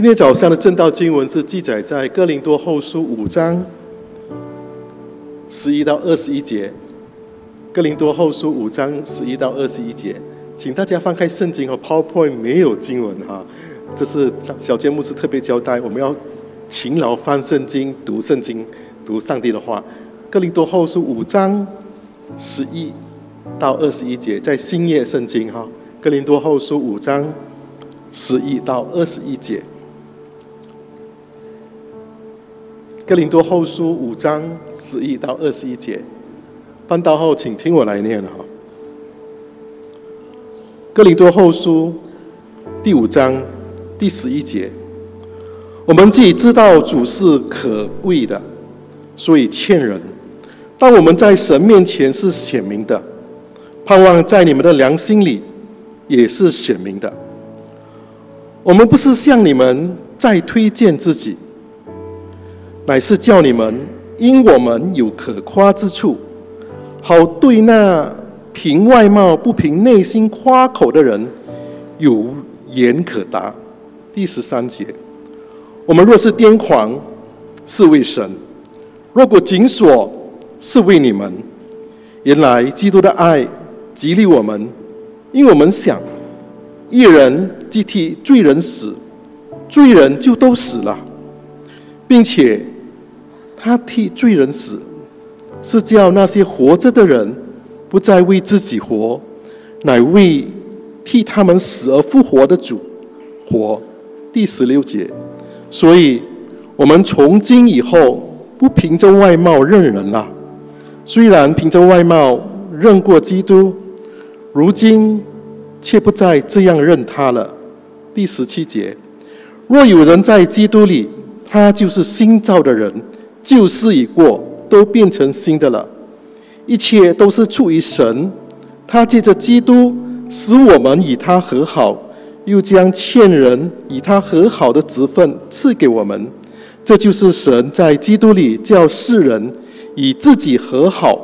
今天早上的正道经文是记载在哥林多后书五章十一到二十一节。哥林多后书五章十一到二十一节，请大家翻开圣经和 PowerPoint 没有经文哈，这是小节目是特别交代，我们要勤劳翻圣经、读圣经、读上帝的话。哥林多后书五章十一到二十一节，在新约圣经哈，哥林多后书五章十一到二十一节。哥林多后书五章十一到二十一节，翻到后请听我来念哈。哥林多后书第五章第十一节，我们既知道主是可贵的，所以欠人；但我们在神面前是显明的，盼望在你们的良心里也是显明的。我们不是向你们再推荐自己。乃是叫你们因我们有可夸之处，好对那凭外貌不凭内心夸口的人有言可答。第十三节，我们若是癫狂，是为神；若果紧锁，是为你们。原来基督的爱激励我们，因我们想，一人既替罪人死，罪人就都死了，并且。他替罪人死，是叫那些活着的人不再为自己活，乃为替他们死而复活的主活。第十六节，所以我们从今以后不凭着外貌认人了。虽然凭着外貌认过基督，如今却不再这样认他了。第十七节，若有人在基督里，他就是新造的人。旧事已过，都变成新的了。一切都是出于神，他借着基督使我们与他和好，又将欠人与他和好的职分赐给我们。这就是神在基督里叫世人与自己和好，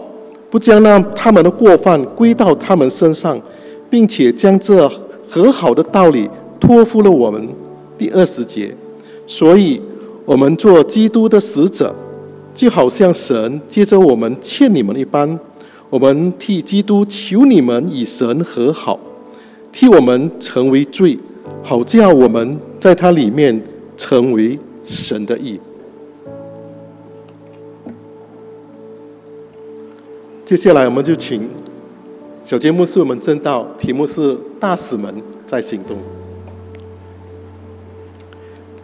不将那他们的过犯归到他们身上，并且将这和好的道理托付了我们。第二十节，所以我们做基督的使者。就好像神接着我们欠你们一般，我们替基督求你们与神和好，替我们成为罪，好叫我们在他里面成为神的义。接下来我们就请小节目是我们正道，题目是大使们在行动。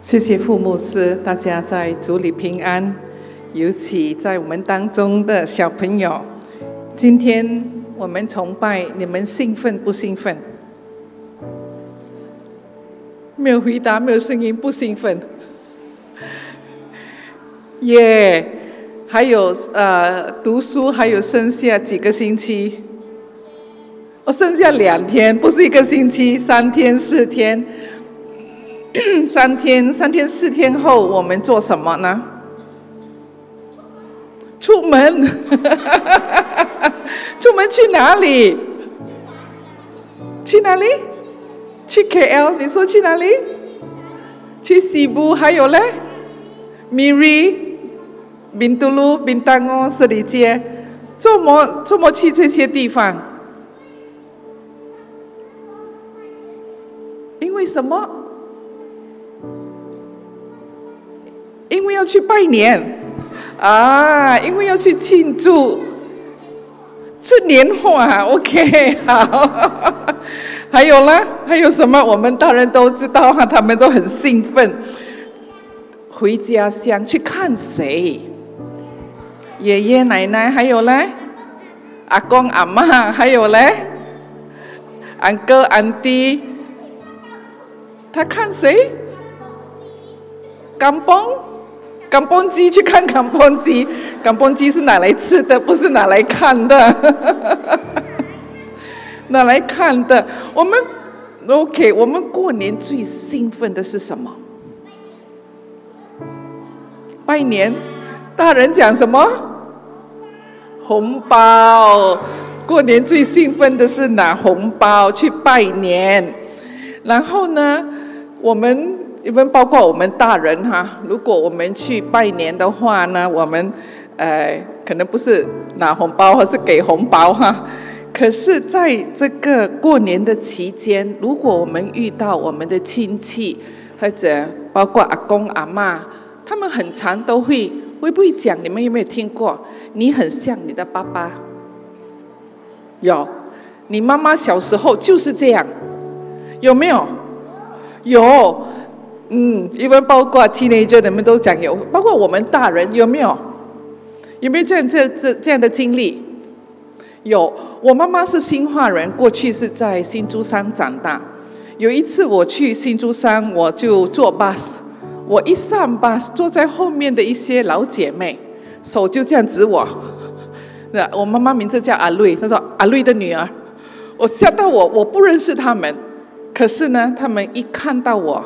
谢谢傅牧师，大家在主里平安。尤其在我们当中的小朋友，今天我们崇拜，你们兴奋不兴奋？没有回答，没有声音，不兴奋。耶，还有呃，读书还有剩下几个星期？我剩下两天，不是一个星期，三天四 天，三天三天四天后，我们做什么呢？出门，出门去哪里？去哪里？去 KL？你说去哪里？去西部？还有嘞？Miri、宾都路、宾当哦、十里街，怎么怎么去这些地方？因为什么？因为要去拜年。啊，因为要去庆祝吃年货啊，OK，好。还有呢？还有什么？我们大人都知道哈，他们都很兴奋。回家乡去看谁？爷爷奶奶，还有呢？阿公阿妈，还有呢？俺哥俺弟，他看谁？甘崩。港蹦鸡去看港蹦鸡，港蹦鸡是拿来吃的，不是拿来看的。拿来看的，我们 OK，我们过年最兴奋的是什么？拜年，大人讲什么？红包。过年最兴奋的是拿红包去拜年，然后呢，我们因为包括我们大人哈，如果我们去拜年的话呢，我们呃可能不是拿红包，而是给红包哈。可是在这个过年的期间，如果我们遇到我们的亲戚，或者包括阿公阿妈，他们很常都会会不会讲？你们有没有听过？你很像你的爸爸。有，你妈妈小时候就是这样，有没有？有。嗯，因为包括 teenager，你们都讲有，包括我们大人有没有？有没有这样这这这样的经历？有，我妈妈是新化人，过去是在新竹山长大。有一次我去新竹山，我就坐 bus，我一上 bus，坐在后面的一些老姐妹，手就这样指我。那我妈妈名字叫阿瑞，她说阿瑞的女儿，我吓到我，我不认识他们，可是呢，他们一看到我。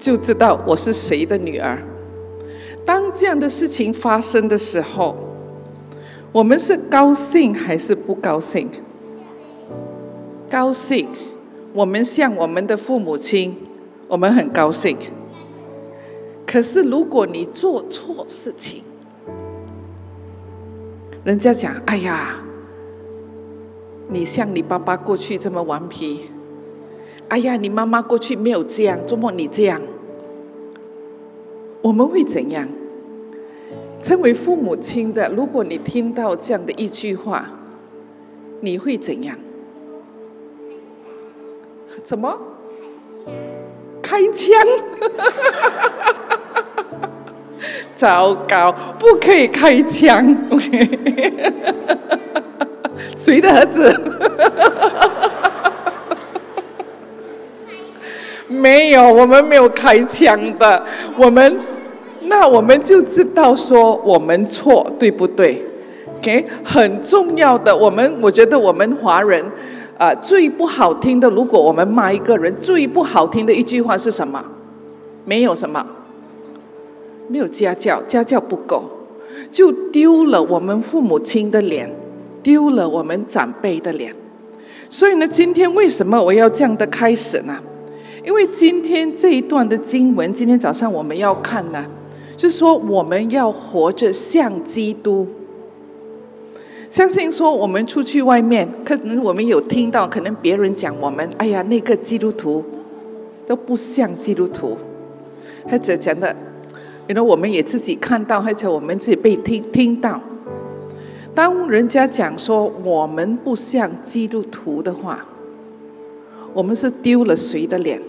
就知道我是谁的女儿。当这样的事情发生的时候，我们是高兴还是不高兴？高兴，我们像我们的父母亲，我们很高兴。可是如果你做错事情，人家讲：“哎呀，你像你爸爸过去这么顽皮。”哎呀，你妈妈过去没有这样，做梦你这样，我们会怎样？成为父母亲的，如果你听到这样的一句话，你会怎样？怎么？开枪？糟糕，不可以开枪！谁的儿子？没有，我们没有开枪的。我们，那我们就知道说我们错，对不对？OK，很重要的。我们我觉得我们华人，啊，最不好听的，如果我们骂一个人，最不好听的一句话是什么？没有什么，没有家教，家教不够，就丢了我们父母亲的脸，丢了我们长辈的脸。所以呢，今天为什么我要这样的开始呢？因为今天这一段的经文，今天早上我们要看呢，就是说我们要活着像基督。相信说我们出去外面，可能我们有听到，可能别人讲我们，哎呀，那个基督徒都不像基督徒，或者讲的，因为我们也自己看到，或者我们自己被听听到。当人家讲说我们不像基督徒的话，我们是丢了谁的脸？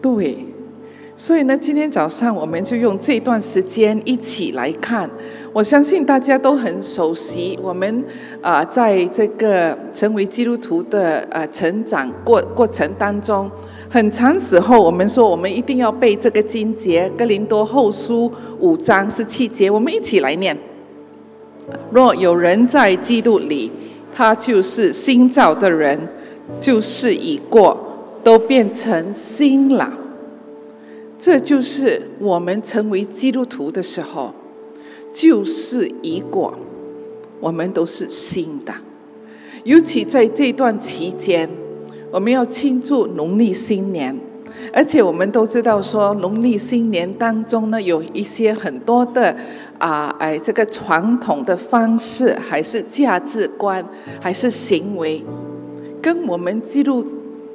对，所以呢，今天早上我们就用这段时间一起来看。我相信大家都很熟悉，我们啊，在这个成为基督徒的呃成长过过程当中，很长时候我们说我们一定要背这个经节《哥林多后书》五章十七节，我们一起来念：若有人在基督里，他就是新造的人，就是已过。都变成新了，这就是我们成为基督徒的时候，就是已过，我们都是新的。尤其在这段期间，我们要庆祝农历新年，而且我们都知道说，农历新年当中呢，有一些很多的啊，哎，这个传统的方式，还是价值观，还是行为，跟我们记录。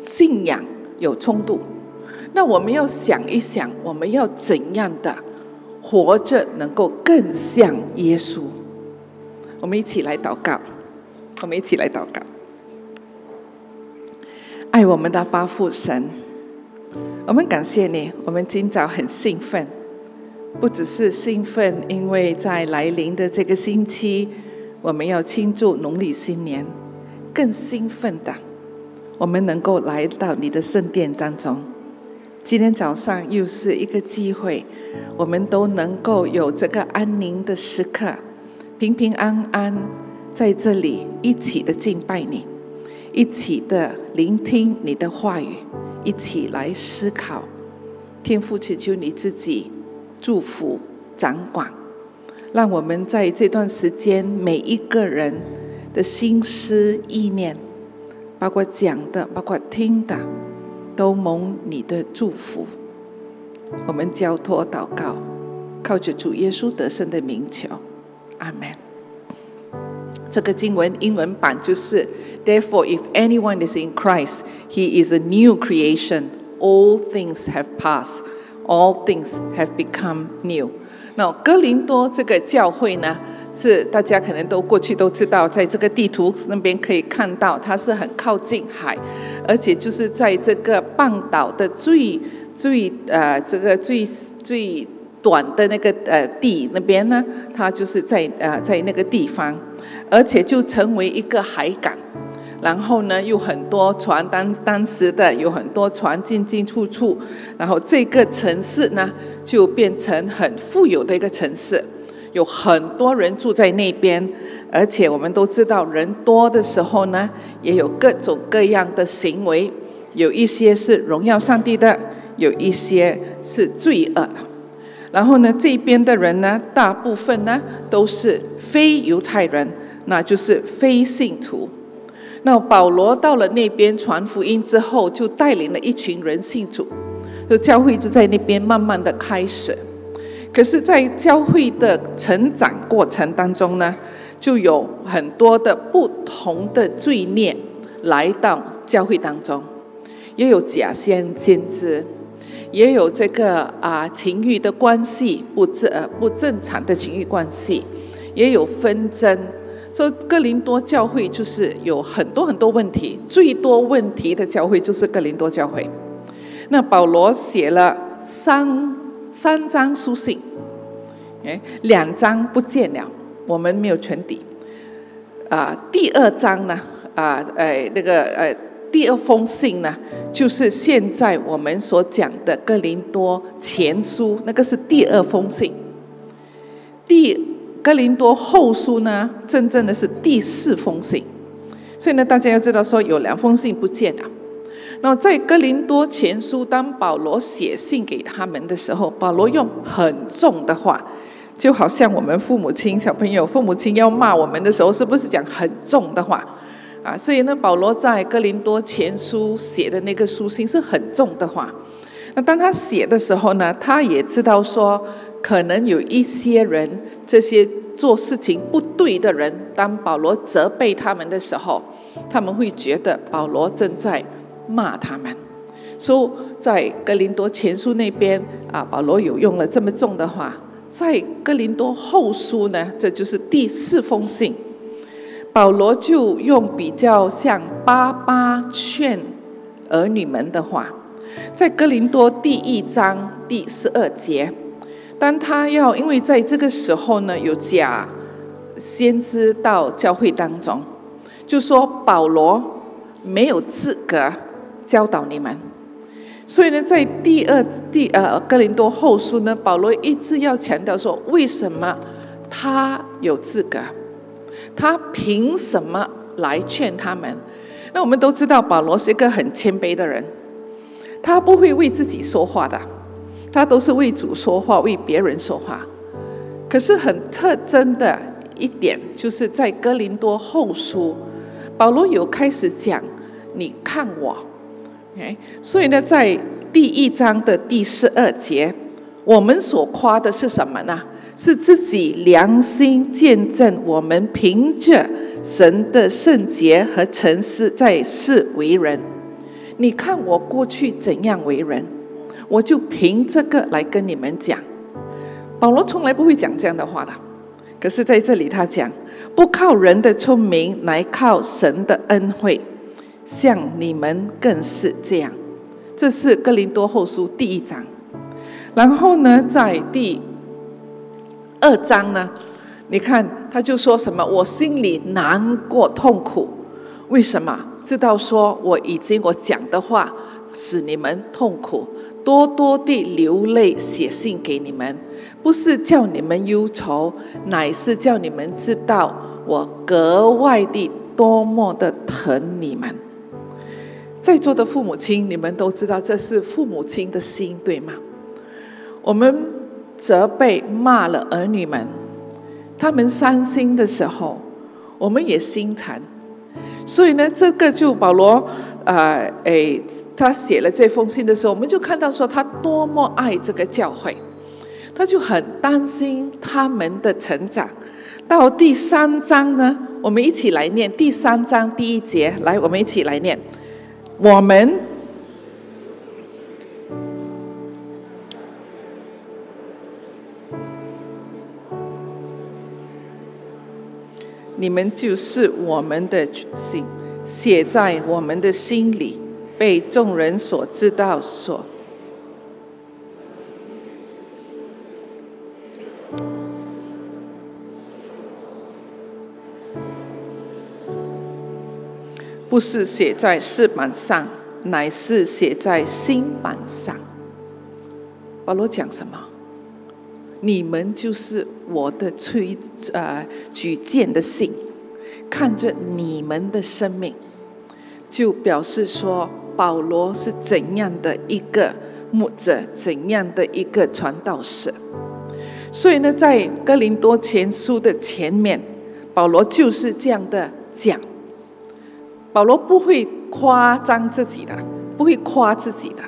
信仰有冲突，那我们要想一想，我们要怎样的活着能够更像耶稣？我们一起来祷告，我们一起来祷告。爱我们的八父神，我们感谢你。我们今早很兴奋，不只是兴奋，因为在来临的这个星期，我们要庆祝农历新年，更兴奋的。我们能够来到你的圣殿当中，今天早上又是一个机会，我们都能够有这个安宁的时刻，平平安安在这里一起的敬拜你，一起的聆听你的话语，一起来思考。天父，祈求你自己祝福掌管，让我们在这段时间每一个人的心思意念。包括讲的，包括听的，都蒙你的祝福。我们交托祷告，靠着主耶稣得胜的名求，阿门。这个经文英文版就是：Therefore, if anyone is in Christ, he is a new creation. All things have passed, all things have become new. 那哥林多这个教会呢，是大家可能都过去都知道，在这个地图那边可以看到，它是很靠近海，而且就是在这个半岛的最最呃这个最最短的那个呃地那边呢，它就是在呃在那个地方，而且就成为一个海港，然后呢有很多船，当当时的有很多船进进出出，然后这个城市呢就变成很富有的一个城市，有很多人住在那边，而且我们都知道人多的时候呢，也有各种各样的行为，有一些是荣耀上帝的。有一些是罪恶的，然后呢，这边的人呢，大部分呢都是非犹太人，那就是非信徒。那保罗到了那边传福音之后，就带领了一群人信主，就教会就在那边慢慢的开始。可是，在教会的成长过程当中呢，就有很多的不同的罪孽来到教会当中，也有假先先知。也有这个啊情欲的关系不正不正常的情欲关系，也有纷争。说哥林多教会就是有很多很多问题，最多问题的教会就是哥林多教会。那保罗写了三三张书信，哎，两张不见了，我们没有全底。啊，第二张呢？啊，哎，那个呃。第二封信呢，就是现在我们所讲的《哥林多前书》，那个是第二封信。第《哥林多后书》呢，真正的是第四封信。所以呢，大家要知道说，有两封信不见了。那在《哥林多前书》，当保罗写信给他们的时候，保罗用很重的话，就好像我们父母亲、小朋友父母亲要骂我们的时候，是不是讲很重的话？啊，所以呢，保罗在哥林多前书写的那个书信是很重的话。那当他写的时候呢，他也知道说，可能有一些人，这些做事情不对的人，当保罗责备他们的时候，他们会觉得保罗正在骂他们。所以在哥林多前书那边啊，保罗有用了这么重的话。在哥林多后书呢，这就是第四封信。保罗就用比较像爸爸劝儿女们的话，在哥林多第一章第十二节，当他要因为在这个时候呢，有假先知到教会当中，就说保罗没有资格教导你们，所以呢，在第二第呃哥林多后书呢，保罗一直要强调说，为什么他有资格。他凭什么来劝他们？那我们都知道，保罗是一个很谦卑的人，他不会为自己说话的，他都是为主说话，为别人说话。可是很特征的一点，就是在哥林多后书，保罗有开始讲：“你看我。”哎，所以呢，在第一章的第十二节，我们所夸的是什么呢？是自己良心见证，我们凭着神的圣洁和诚实在世为人。你看我过去怎样为人，我就凭这个来跟你们讲。保罗从来不会讲这样的话的，可是在这里他讲，不靠人的聪明，来靠神的恩惠，像你们更是这样。这是哥林多后书第一章。然后呢，在第。二章呢？你看，他就说什么？我心里难过、痛苦，为什么？知道说我已经我讲的话使你们痛苦，多多地流泪写信给你们，不是叫你们忧愁，乃是叫你们知道我格外的多么的疼你们。在座的父母亲，你们都知道这是父母亲的心，对吗？我们。责备骂了儿女们，他们伤心的时候，我们也心疼。所以呢，这个就保罗，呃，诶，他写了这封信的时候，我们就看到说他多么爱这个教会，他就很担心他们的成长。到第三章呢，我们一起来念第三章第一节，来，我们一起来念，我们。你们就是我们的心，写在我们的心里，被众人所知道。所不是写在石板上，乃是写在心板上。保罗讲什么？你们就是我的推呃举荐的信，看着你们的生命，就表示说保罗是怎样的一个牧者，怎样的一个传道士。所以呢，在哥林多前书的前面，保罗就是这样的讲。保罗不会夸张自己的，不会夸自己的。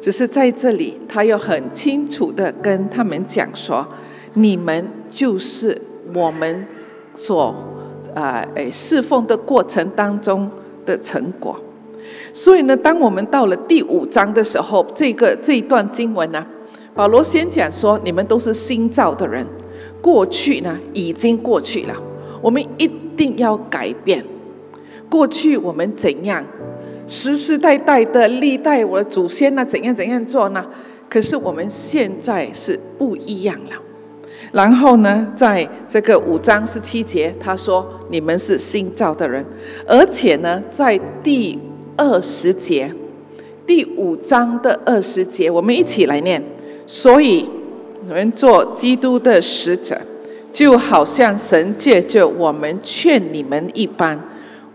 只是在这里，他要很清楚的跟他们讲说：“你们就是我们所啊诶侍奉的过程当中的成果。”所以呢，当我们到了第五章的时候，这个这一段经文呢，保罗先讲说：“你们都是新造的人，过去呢已经过去了，我们一定要改变。过去我们怎样？”世世代代的历代，我的祖先呢，怎样怎样做呢？可是我们现在是不一样了。然后呢，在这个五章十七节，他说：“你们是新造的人。”而且呢，在第二十节，第五章的二十节，我们一起来念。所以，我们做基督的使者，就好像神借着我们劝你们一般。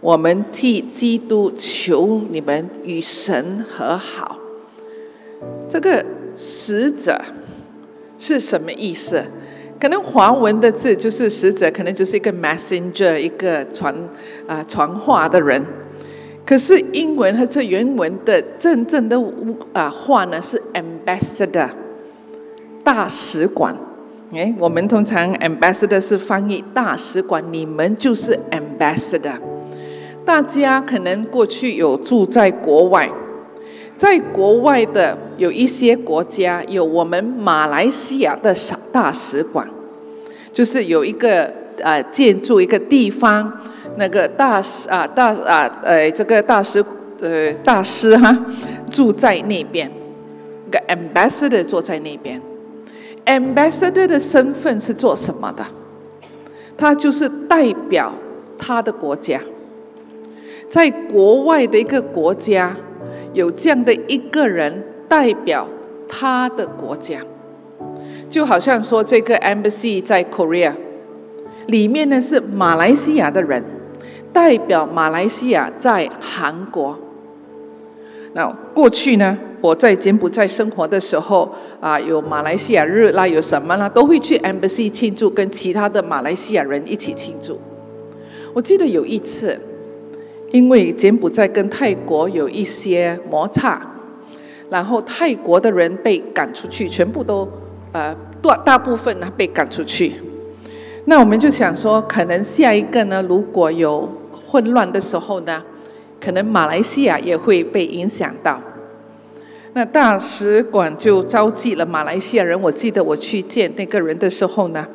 我们替基督求你们与神和好。这个使者是什么意思？可能华文的字就是使者，可能就是一个 messenger，一个传啊传话的人。可是英文和这原文的真正的啊话呢是 ambassador，大使馆。哎，我们通常 ambassador 是翻译大使馆，你们就是 ambassador。大家可能过去有住在国外，在国外的有一些国家有我们马来西亚的小大使馆，就是有一个呃建筑一个地方，那个大使啊大啊呃这个大使呃大师哈住在那边，个 ambassador 坐在那边，ambassador 的身份是做什么的？他就是代表他的国家。在国外的一个国家，有这样的一个人代表他的国家，就好像说这个 embassy 在 Korea 里面呢是马来西亚的人代表马来西亚在韩国。那过去呢，我在柬埔寨生活的时候啊，有马来西亚日啦，有什么啦，都会去 embassy 庆祝，跟其他的马来西亚人一起庆祝。我记得有一次。因为柬埔寨跟泰国有一些摩擦，然后泰国的人被赶出去，全部都呃大大部分呢被赶出去。那我们就想说，可能下一个呢，如果有混乱的时候呢，可能马来西亚也会被影响到。那大使馆就召集了马来西亚人。我记得我去见那个人的时候呢，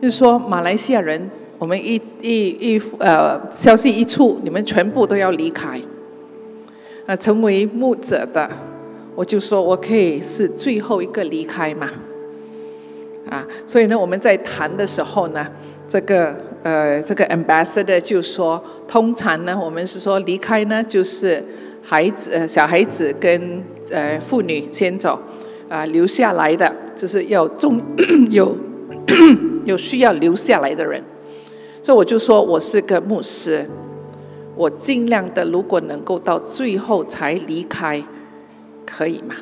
就说马来西亚人。我们一一一呃，消息一出，你们全部都要离开。呃，成为牧者的，我就说我可以是最后一个离开嘛。啊，所以呢，我们在谈的时候呢，这个呃，这个 ambassador 就说，通常呢，我们是说离开呢，就是孩子、呃小孩子跟呃妇女先走，啊，留下来的就是要重 有 有需要留下来的人。所以我就说，我是个牧师，我尽量的，如果能够到最后才离开，可以吗？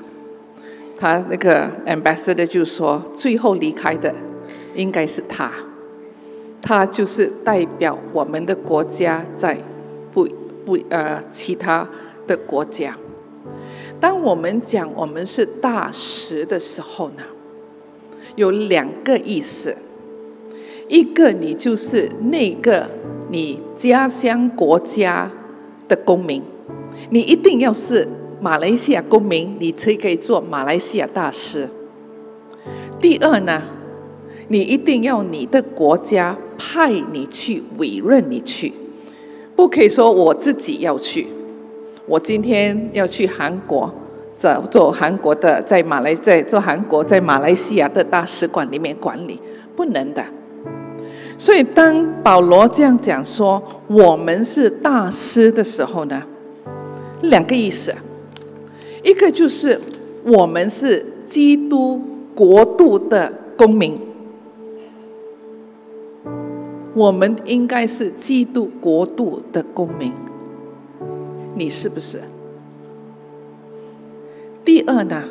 他那个 ambassador 就说，最后离开的应该是他，他就是代表我们的国家在不不呃其他的国家。当我们讲我们是大使的时候呢，有两个意思，一个你就是那个你家乡国家的公民，你一定要是马来西亚公民，你才可以做马来西亚大使。第二呢，你一定要你的国家派你去委任你去，不可以说我自己要去。我今天要去韩国，找做韩国的，在马来在做韩国在马来西亚的大使馆里面管理，不能的。所以当保罗这样讲说我们是大师的时候呢，两个意思，一个就是我们是基督国度的公民，我们应该是基督国度的公民。你是不是？第二呢？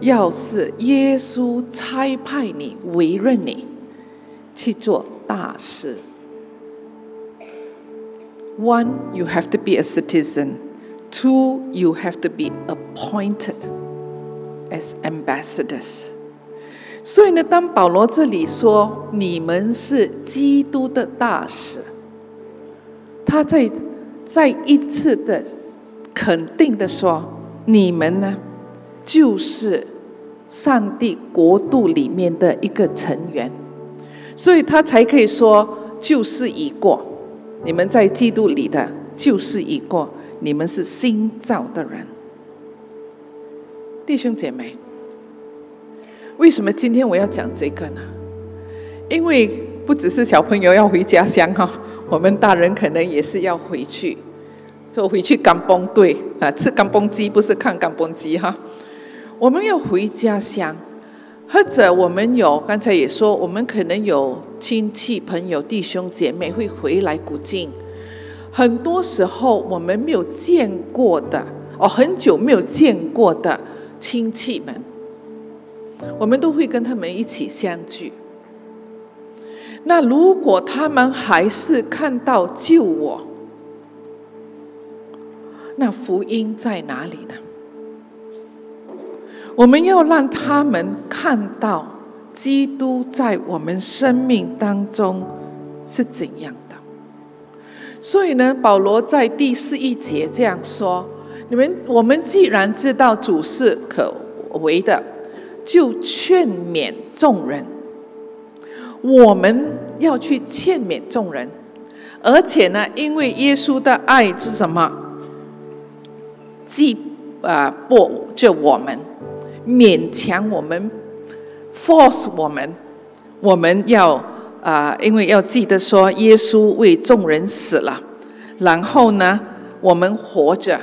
要是耶稣差派你、委任你去做大事，One, you have to be a citizen. Two, you have to be appointed as ambassadors. 所以呢，当保罗这里说你们是基督的大使，他在。再一次的肯定的说，你们呢，就是上帝国度里面的一个成员，所以他才可以说旧事已过，你们在基督里的旧事已过，你们是新造的人。弟兄姐妹，为什么今天我要讲这个呢？因为不只是小朋友要回家乡哈。我们大人可能也是要回去，就回去干崩对啊，吃干崩鸡不是看干崩鸡哈。我们要回家乡，或者我们有刚才也说，我们可能有亲戚朋友弟兄姐妹会回来古晋。很多时候我们没有见过的哦，很久没有见过的亲戚们，我们都会跟他们一起相聚。那如果他们还是看到救我，那福音在哪里呢？我们要让他们看到基督在我们生命当中是怎样的。所以呢，保罗在第四一节这样说：“你们，我们既然知道主是可为的，就劝勉众人。”我们要去劝勉众人，而且呢，因为耶稣的爱是什么？既啊不就我们勉强我们，force 我们，我们要啊，因为要记得说，耶稣为众人死了，然后呢，我们活着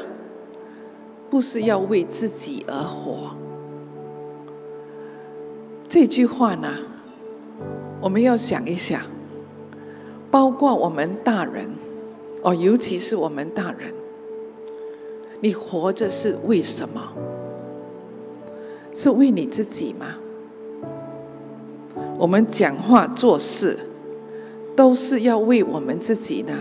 不是要为自己而活。这句话呢？我们要想一想，包括我们大人，哦，尤其是我们大人，你活着是为什么？是为你自己吗？我们讲话做事都是要为我们自己呢，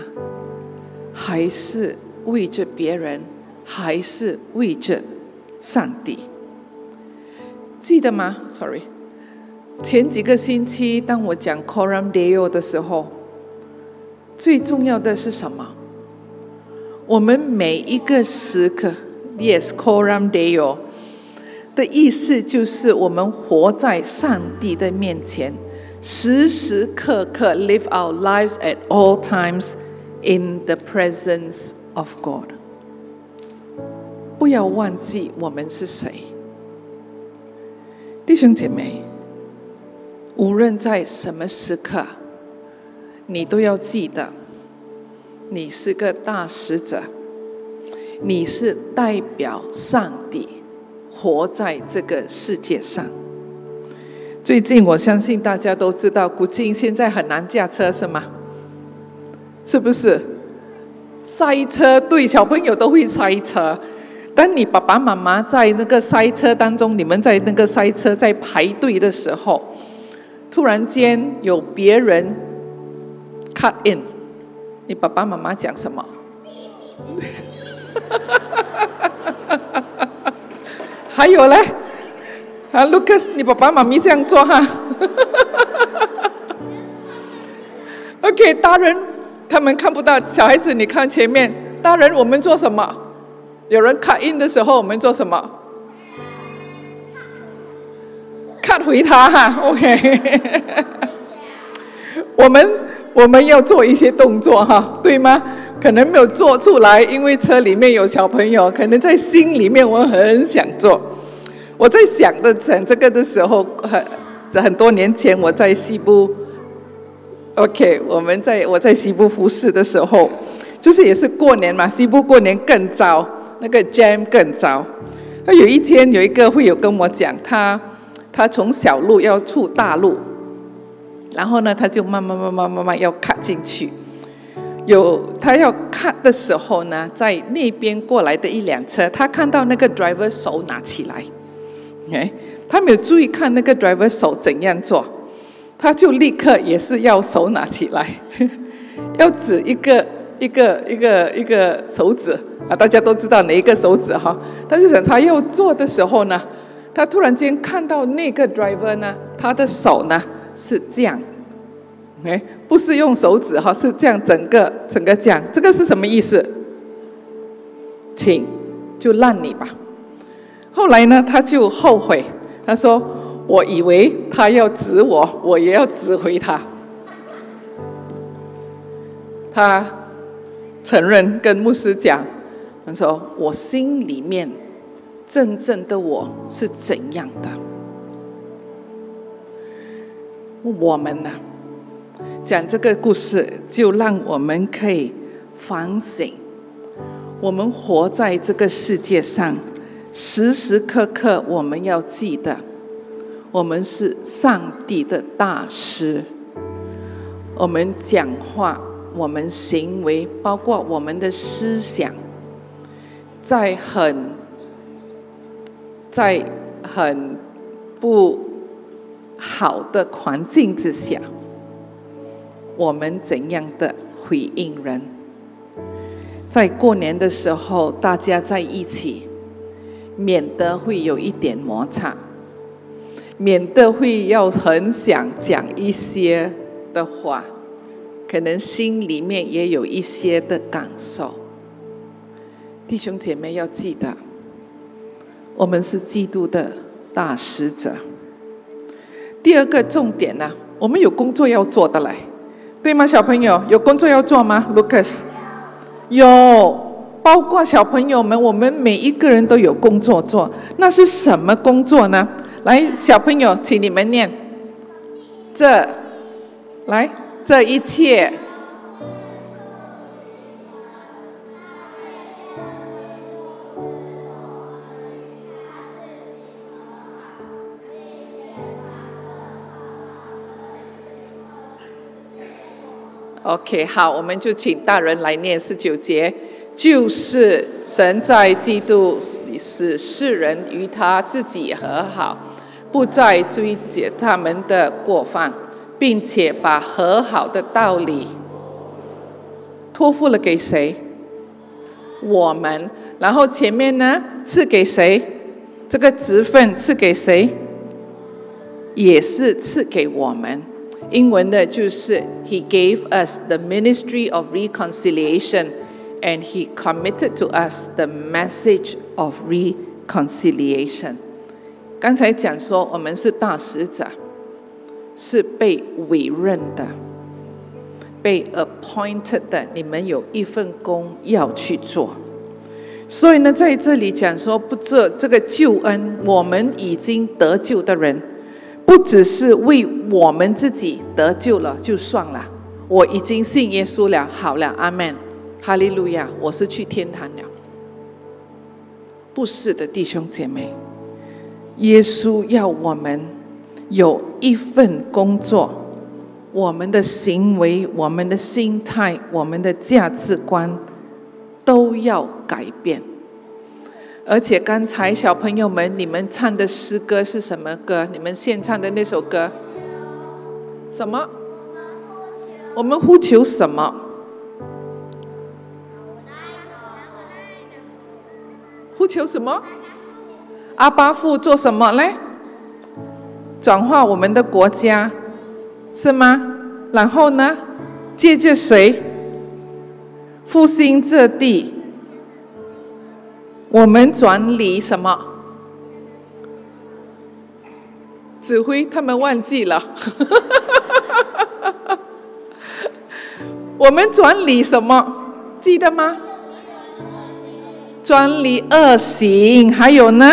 还是为着别人，还是为着上帝？记得吗？Sorry。前几个星期，当我讲 Coram Deo 的时候，最重要的是什么？我们每一个时刻，Yes Coram Deo 的意思就是我们活在上帝的面前，时时刻刻 live our lives at all times in the presence of God。不要忘记我们是谁，弟兄姐妹。无论在什么时刻，你都要记得，你是个大使者，你是代表上帝活在这个世界上。最近我相信大家都知道，古晋现在很难驾车，是吗？是不是？塞车，对小朋友都会塞车。当你爸爸妈妈在那个塞车当中，你们在那个塞车在排队的时候。突然间有别人 cut in，你爸爸妈妈讲什么？还有嘞，啊，Lucas，你爸爸妈咪这样做哈。OK，大人他们看不到，小孩子你看前面。大人我们做什么？有人 cut in 的时候，我们做什么看回他哈，OK。我们我们要做一些动作哈，对吗？可能没有做出来，因为车里面有小朋友。可能在心里面我很想做。我在想的讲这个的时候，很很多年前我在西部。OK，我们在我在西部服侍的时候，就是也是过年嘛，西部过年更糟，那个 jam 更糟。那有一天有一个会有跟我讲，他他从小路要出大路，然后呢，他就慢慢慢慢慢慢要卡进去。有他要看的时候呢，在那边过来的一辆车，他看到那个 driver 手拿起来，哎，他没有注意看那个 driver 手怎样做。他就立刻也是要手拿起来，要指一个一个一个一个手指啊，大家都知道哪一个手指哈。他就想他要做的时候呢，他突然间看到那个 driver 呢，他的手呢是这样，哎，不是用手指哈，是这样整个整个这样，这个是什么意思？请就让你吧。后来呢，他就后悔，他说。我以为他要指我，我也要指回他。他承认跟牧师讲，他说：“我心里面真正的我是怎样的？”我们呢，讲这个故事，就让我们可以反省：我们活在这个世界上，时时刻刻我们要记得。我们是上帝的大师。我们讲话，我们行为，包括我们的思想，在很在很不好的环境之下，我们怎样的回应人？在过年的时候，大家在一起，免得会有一点摩擦。免得会要很想讲一些的话，可能心里面也有一些的感受。弟兄姐妹要记得，我们是基督的大使者。第二个重点呢，我们有工作要做的嘞，对吗？小朋友有工作要做吗？Lucas，有，包括小朋友们，我们每一个人都有工作做。那是什么工作呢？来，小朋友，请你们念。这，来，这一切。OK，好，我们就请大人来念十九节，就是神在基督使世人与他自己和好。不再追究他们的过犯，并且把和好的道理托付了给谁？我们。然后前面呢，赐给谁？这个职分赐给谁？也是赐给我们。英文的就是 He gave us the ministry of reconciliation, and He committed to us the message of reconciliation. 刚才讲说，我们是大使者，是被委任的，被 appointed 的。你们有一份工要去做。所以呢，在这里讲说，不这这个救恩，我们已经得救的人，不只是为我们自己得救了就算了。我已经信耶稣了，好了，阿门，哈利路亚，我是去天堂了。不是的，弟兄姐妹。耶稣要我们有一份工作，我们的行为、我们的心态、我们的价值观都要改变。而且刚才小朋友们，你们唱的诗歌是什么歌？你们现唱的那首歌，什么？我们呼求什么？求什么？阿巴父做什么嘞？转化我们的国家，是吗？然后呢？借着谁复兴这地？我们转理什么？指挥他们忘记了。我们转理什么？记得吗？专理恶行，还有呢？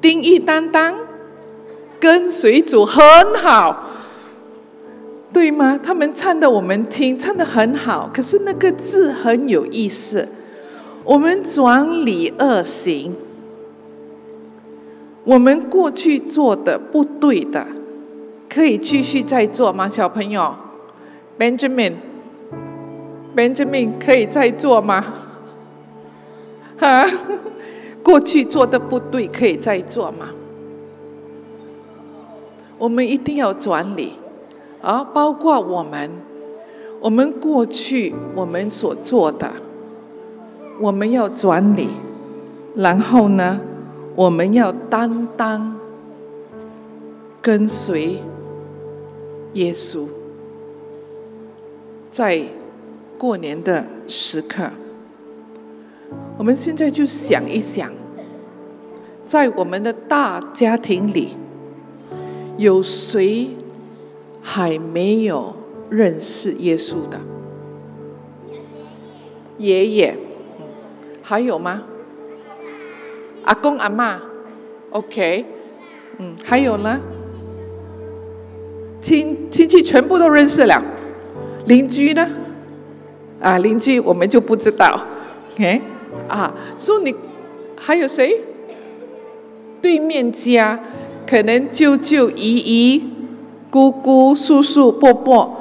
定义担当，跟随主很好，对吗？他们唱的我们听，唱的很好，可是那个字很有意思。我们转理恶行，我们过去做的不对的，可以继续再做吗？小朋友，Benjamin。Benjamin 可以再做吗？哈，过去做的不对，可以再做吗？我们一定要转理，啊，包括我们，我们过去我们所做的，我们要转理，然后呢，我们要担当，跟随耶稣，在。过年的时刻，我们现在就想一想，在我们的大家庭里，有谁还没有认识耶稣的？爷爷，还有吗？阿公阿妈，OK，嗯，还有呢？亲亲戚全部都认识了，邻居呢？啊，邻居我们就不知道，OK，啊，说你还有谁？对面家可能舅舅、姨姨、姑姑、叔叔、伯伯，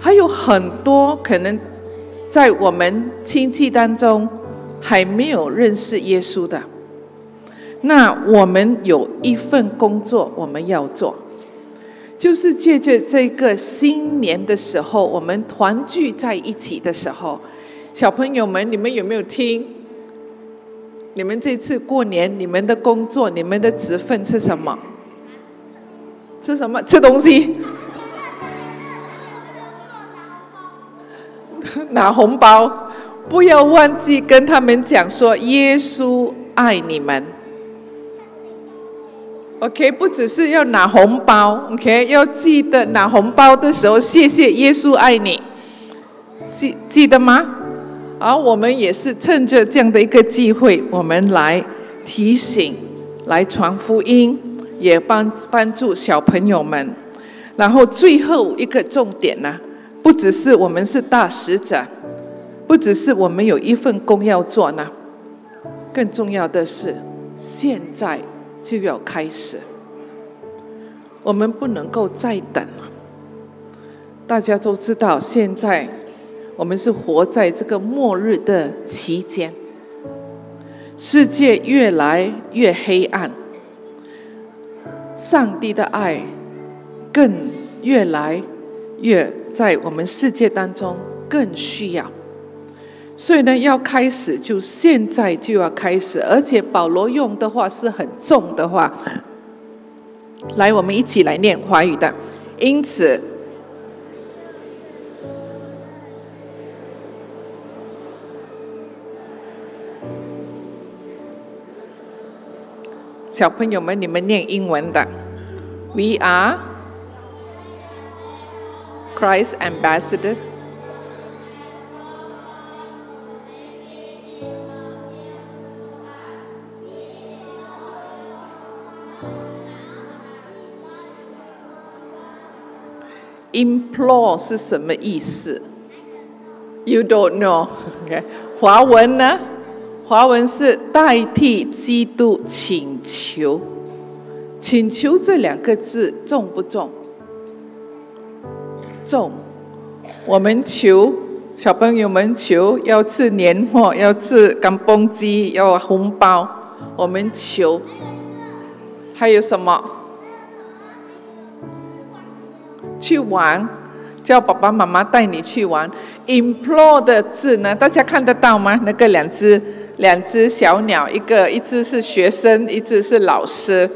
还有很多可能在我们亲戚当中还没有认识耶稣的。那我们有一份工作我们要做。就是借着这个新年的时候，我们团聚在一起的时候，小朋友们，你们有没有听？你们这次过年，你们的工作，你们的职分是什么？吃什么？吃东西？拿红包？不要忘记跟他们讲说，耶稣爱你们。OK，不只是要拿红包，OK，要记得拿红包的时候，谢谢耶稣爱你，记记得吗？而我们也是趁着这样的一个机会，我们来提醒、来传福音，也帮帮助小朋友们。然后最后一个重点呢，不只是我们是大使者，不只是我们有一份工要做呢，更重要的是现在。就要开始，我们不能够再等了。大家都知道，现在我们是活在这个末日的期间，世界越来越黑暗，上帝的爱更越来越在我们世界当中更需要。所以呢，要开始就现在就要开始，而且保罗用的话是很重的话。来，我们一起来念华语的。因此，小朋友们，你们念英文的。We are Christ ambassador. Implore 是什么意思？You don't know. OK，华文呢？华文是代替基督请求。请求这两个字重不重？重。我们求小朋友们求要吃年货，要吃干蹦鸡，要红包。我们求。还有什么？去玩，叫爸爸妈妈带你去玩。implore 的字呢？大家看得到吗？那个两只两只小鸟，一个一只是学生，一只是老师。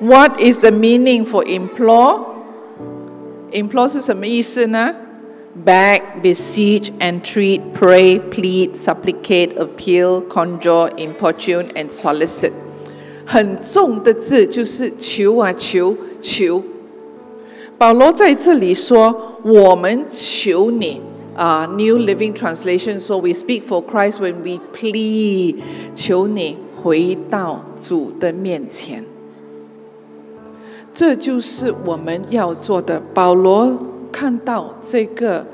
What is the meaning for implore？implore 是什么意思呢？Beg, beseech, entreat, pray, plead, supplicate, appeal, conjure, importune, and solicit。很重的字就是求啊求求。保罗在这里说：“我们求你。”啊，New Living Translation 说：“We speak for Christ when we plead，求你回到主的面前。”这就是我们要做的。保罗看到这个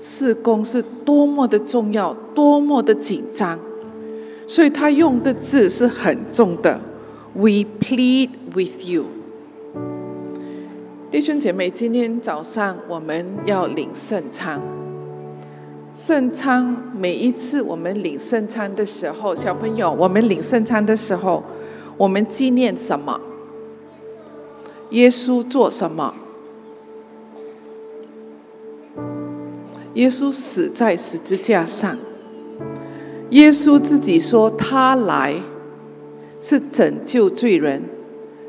事工是多么的重要，多么的紧张，所以他用的字是很重的。We plead with you。弟兄姐妹，今天早上我们要领圣餐。圣餐每一次我们领圣餐的时候，小朋友，我们领圣餐的时候，我们纪念什么？耶稣做什么？耶稣死在十字架上。耶稣自己说：“他来是拯救罪人，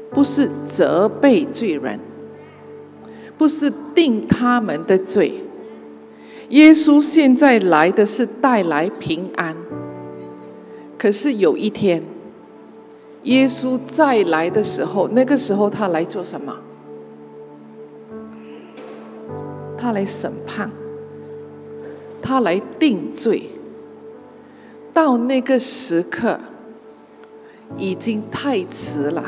不是责备罪人，不是定他们的罪。耶稣现在来的是带来平安。可是有一天。”耶稣再来的时候，那个时候他来做什么？他来审判，他来定罪。到那个时刻，已经太迟了。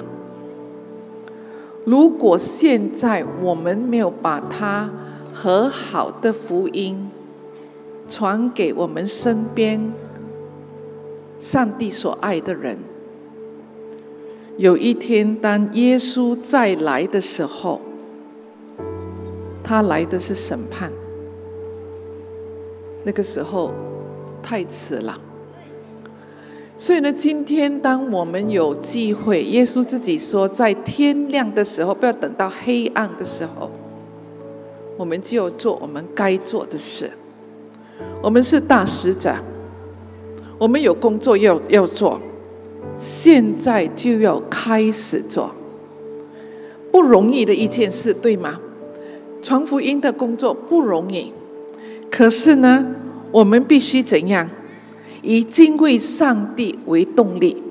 如果现在我们没有把他和好的福音传给我们身边上帝所爱的人，有一天，当耶稣再来的时候，他来的是审判。那个时候太迟了。所以呢，今天当我们有机会，耶稣自己说，在天亮的时候，不要等到黑暗的时候，我们就要做我们该做的事。我们是大使者，我们有工作要要做。现在就要开始做，不容易的一件事，对吗？传福音的工作不容易，可是呢，我们必须怎样？以敬畏上帝为动力。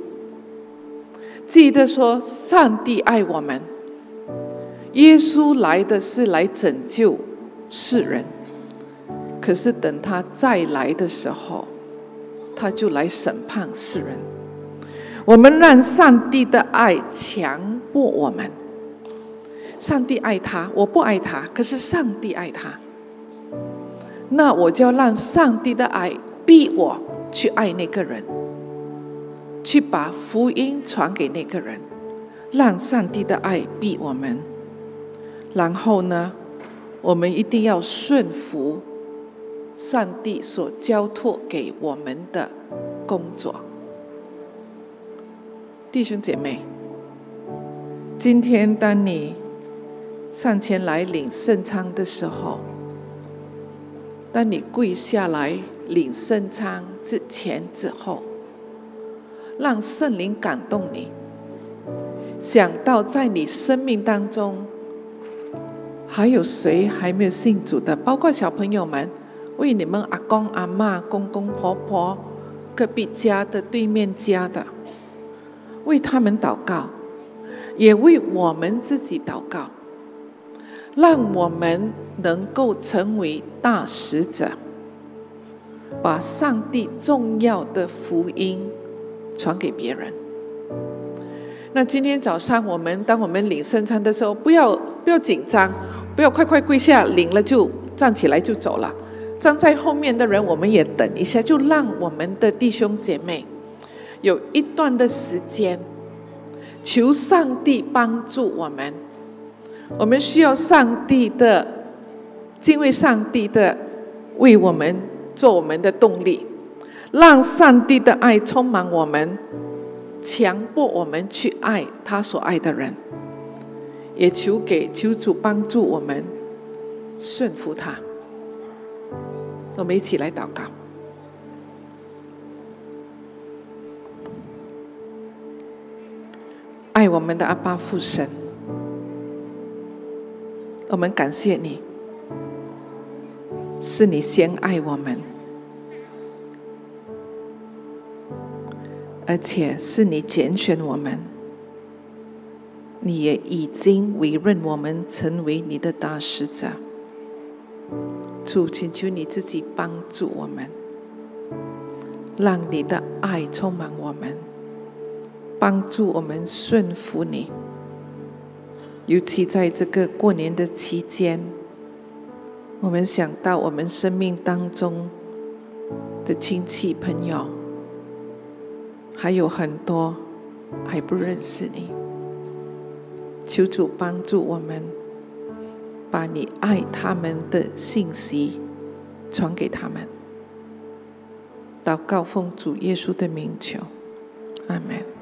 记得说，上帝爱我们，耶稣来的是来拯救世人，可是等他再来的时候，他就来审判世人。我们让上帝的爱强迫我们。上帝爱他，我不爱他，可是上帝爱他。那我就要让上帝的爱逼我去爱那个人，去把福音传给那个人，让上帝的爱逼我们。然后呢，我们一定要顺服上帝所交托给我们的工作。弟兄姐妹，今天当你上前来领圣餐的时候，当你跪下来领圣餐之前、之后，让圣灵感动你，想到在你生命当中还有谁还没有信主的，包括小朋友们，为你们阿公阿妈、公公婆婆、隔壁家的、对面家的。为他们祷告，也为我们自己祷告，让我们能够成为大使者，把上帝重要的福音传给别人。那今天早上我们当我们领圣餐的时候，不要不要紧张，不要快快跪下领了就站起来就走了。站在后面的人，我们也等一下，就让我们的弟兄姐妹。有一段的时间，求上帝帮助我们。我们需要上帝的敬畏，上帝的为我们做我们的动力，让上帝的爱充满我们，强迫我们去爱他所爱的人。也求给求主帮助我们顺服他。我们一起来祷告。爱我们的阿爸父神，我们感谢你，是你先爱我们，而且是你拣选我们，你也已经委任我们成为你的大使者。主，请求你自己帮助我们，让你的爱充满我们，帮助我们顺服你。尤其在这个过年的期间，我们想到我们生命当中的亲戚朋友，还有很多还不认识你，求主帮助我们。把你爱他们的信息传给他们。祷告奉主耶稣的名求，阿门。